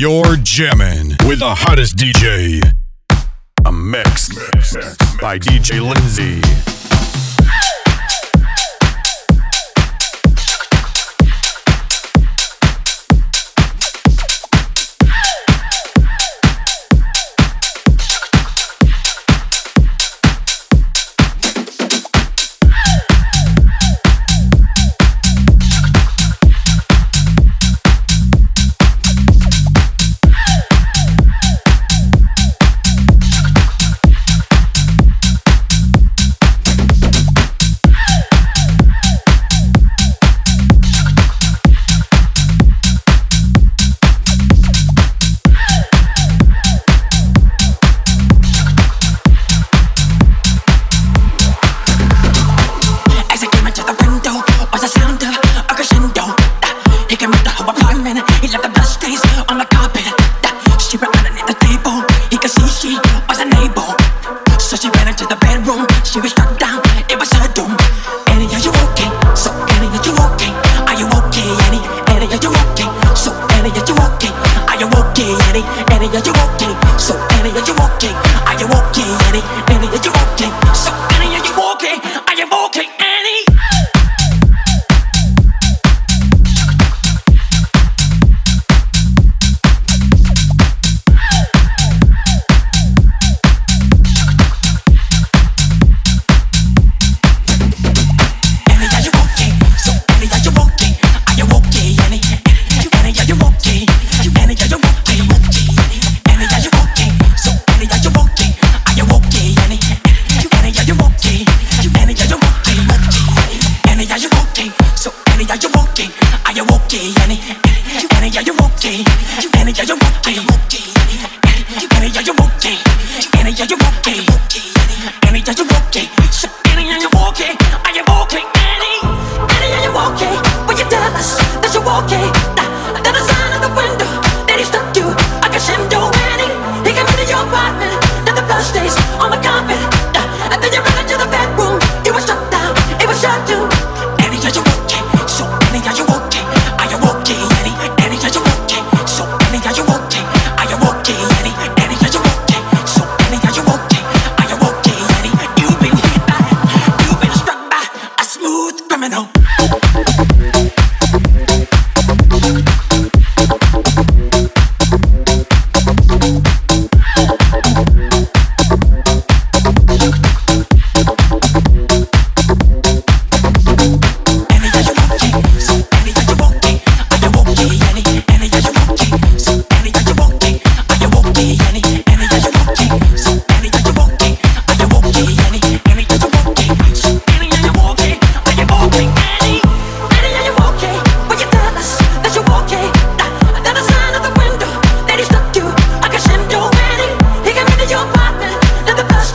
You're jamming with the hottest DJ. A mix by DJ Lindsay.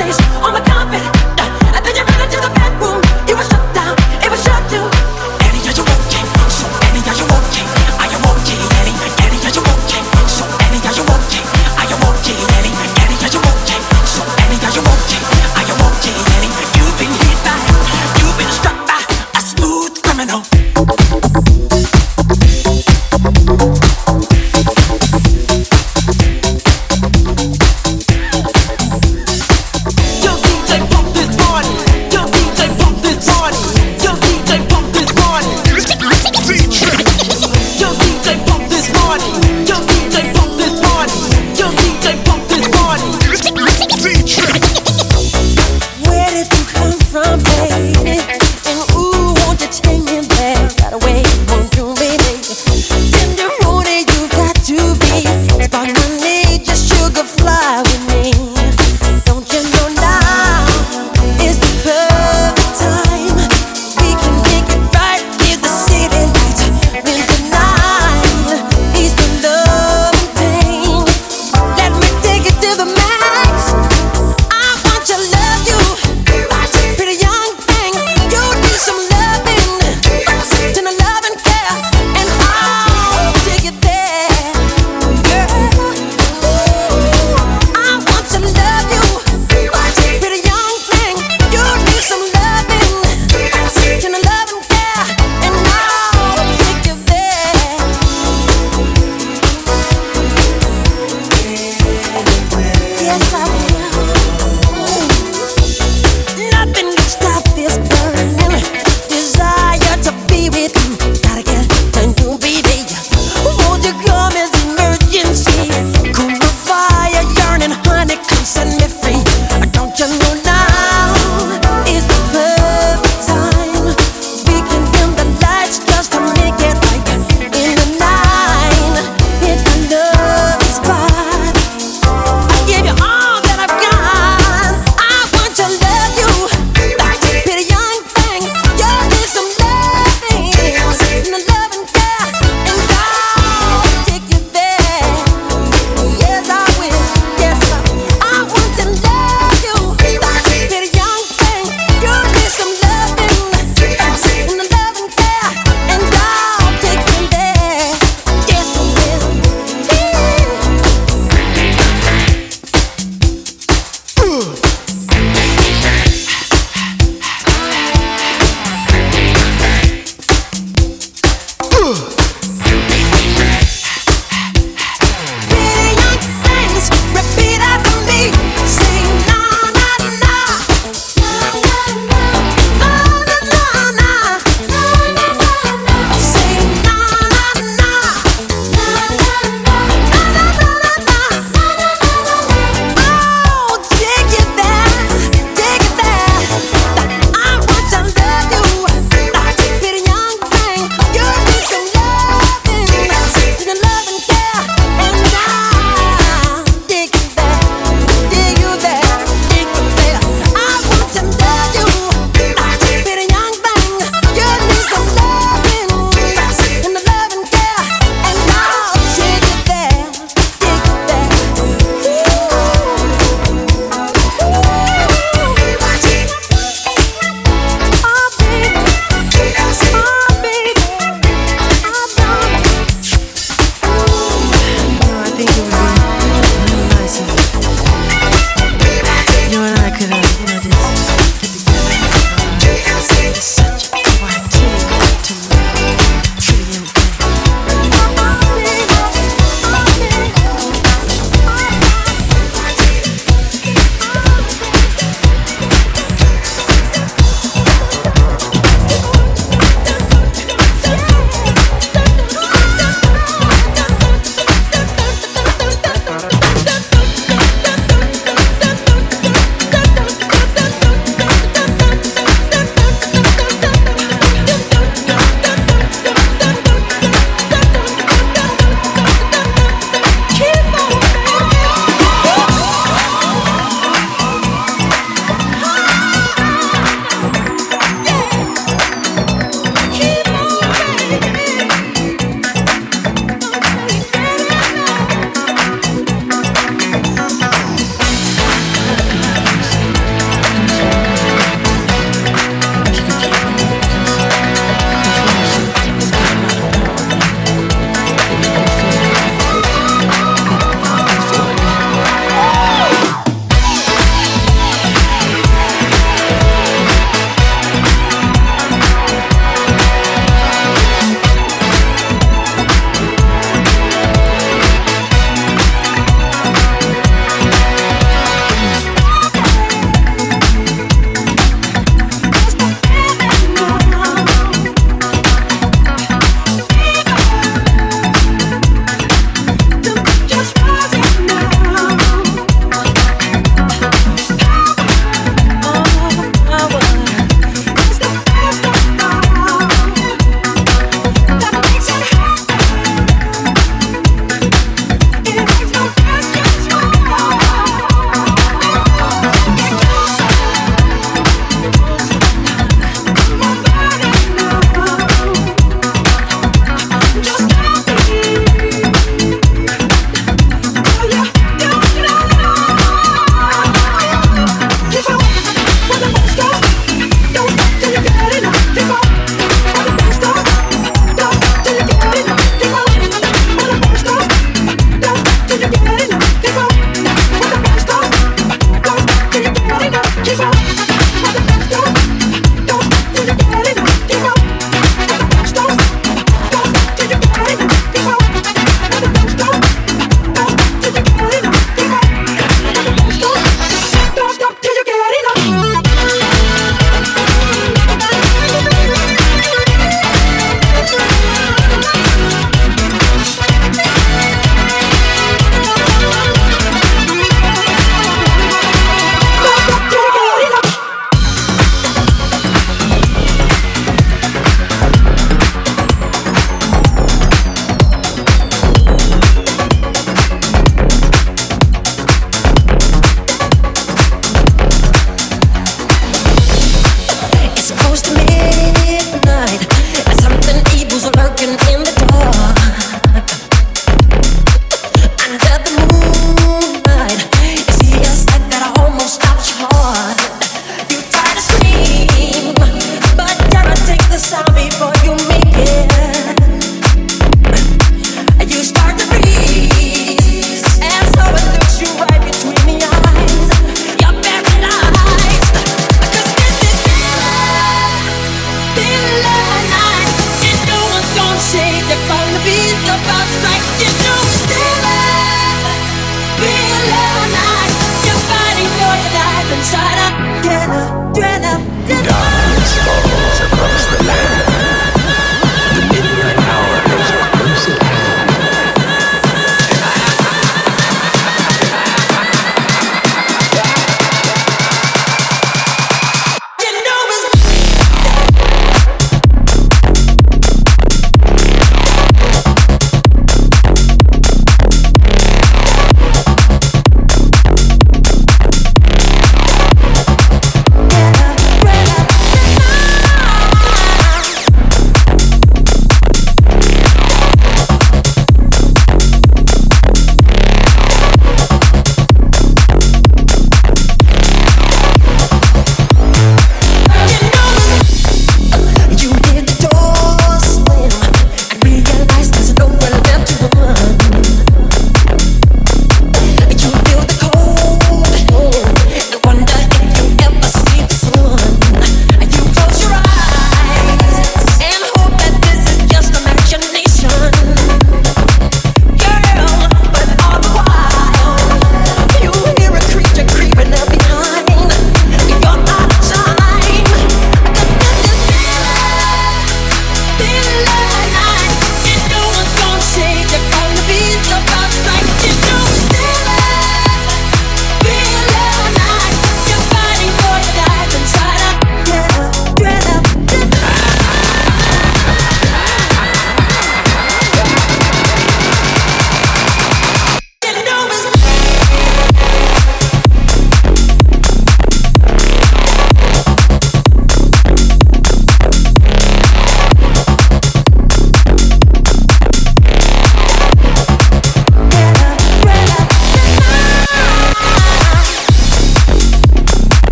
stage on the yes, I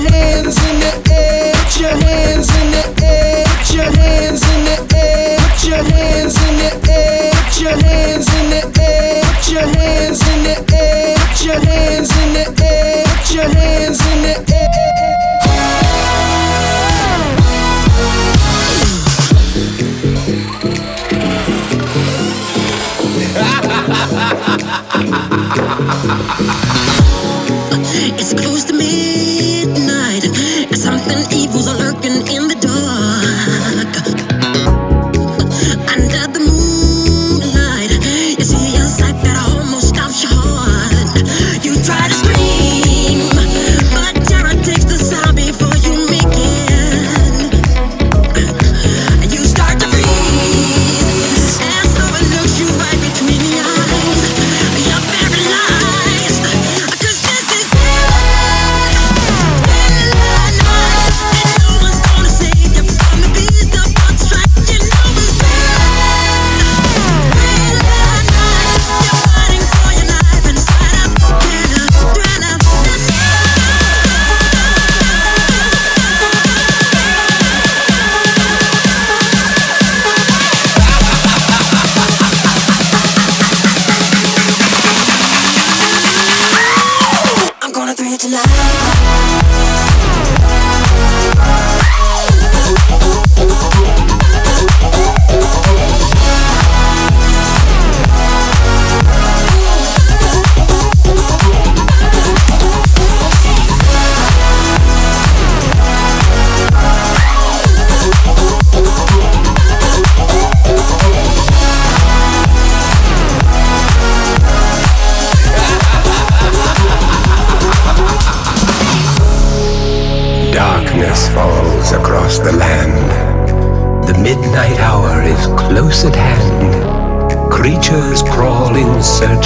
close at hand. Creatures crawl in search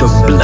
blood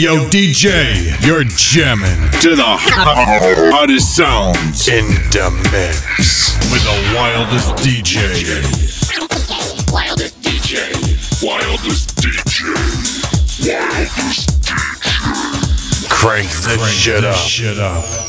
yo, DJ, you're jamming to the hottest sounds in the mix with the wildest DJ. Wildest DJ. Wildest DJ. Wildest DJ. Crank the shit up. Shit up.